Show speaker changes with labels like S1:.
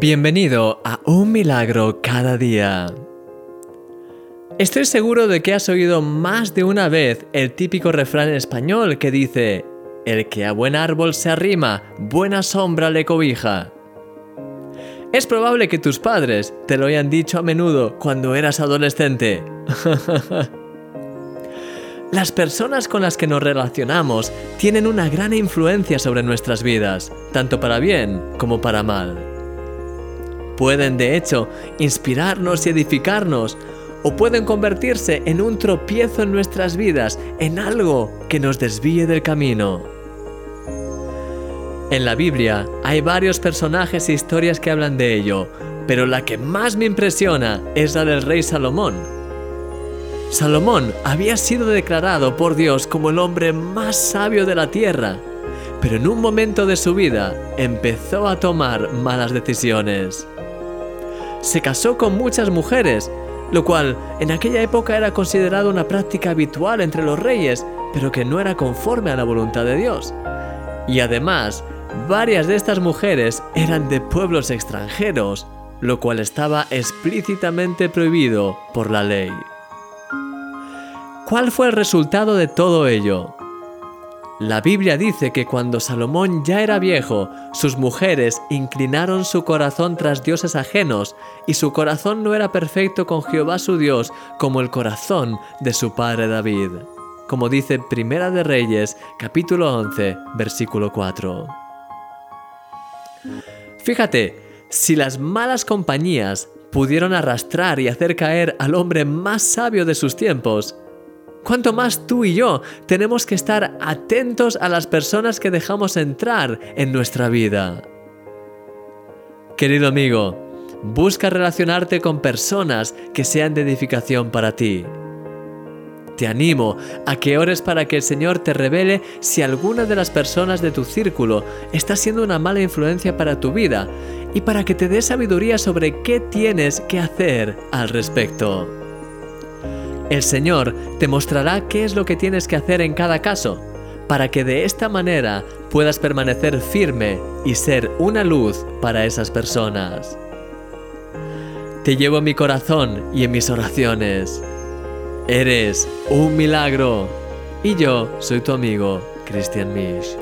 S1: Bienvenido a Un Milagro cada día. Estoy seguro de que has oído más de una vez el típico refrán español que dice, el que a buen árbol se arrima, buena sombra le cobija. Es probable que tus padres te lo hayan dicho a menudo cuando eras adolescente. Las personas con las que nos relacionamos tienen una gran influencia sobre nuestras vidas, tanto para bien como para mal. Pueden, de hecho, inspirarnos y edificarnos, o pueden convertirse en un tropiezo en nuestras vidas, en algo que nos desvíe del camino. En la Biblia hay varios personajes e historias que hablan de ello, pero la que más me impresiona es la del rey Salomón. Salomón había sido declarado por Dios como el hombre más sabio de la tierra, pero en un momento de su vida empezó a tomar malas decisiones se casó con muchas mujeres, lo cual en aquella época era considerado una práctica habitual entre los reyes, pero que no era conforme a la voluntad de Dios. Y además, varias de estas mujeres eran de pueblos extranjeros, lo cual estaba explícitamente prohibido por la ley. ¿Cuál fue el resultado de todo ello? La Biblia dice que cuando Salomón ya era viejo, sus mujeres inclinaron su corazón tras dioses ajenos, y su corazón no era perfecto con Jehová su Dios como el corazón de su padre David. Como dice Primera de Reyes, capítulo 11, versículo 4. Fíjate, si las malas compañías pudieron arrastrar y hacer caer al hombre más sabio de sus tiempos, Cuanto más tú y yo tenemos que estar atentos a las personas que dejamos entrar en nuestra vida. Querido amigo, busca relacionarte con personas que sean de edificación para ti. Te animo a que ores para que el Señor te revele si alguna de las personas de tu círculo está siendo una mala influencia para tu vida y para que te dé sabiduría sobre qué tienes que hacer al respecto. El Señor te mostrará qué es lo que tienes que hacer en cada caso, para que de esta manera puedas permanecer firme y ser una luz para esas personas. Te llevo en mi corazón y en mis oraciones. Eres un milagro. Y yo soy tu amigo, Christian Misch.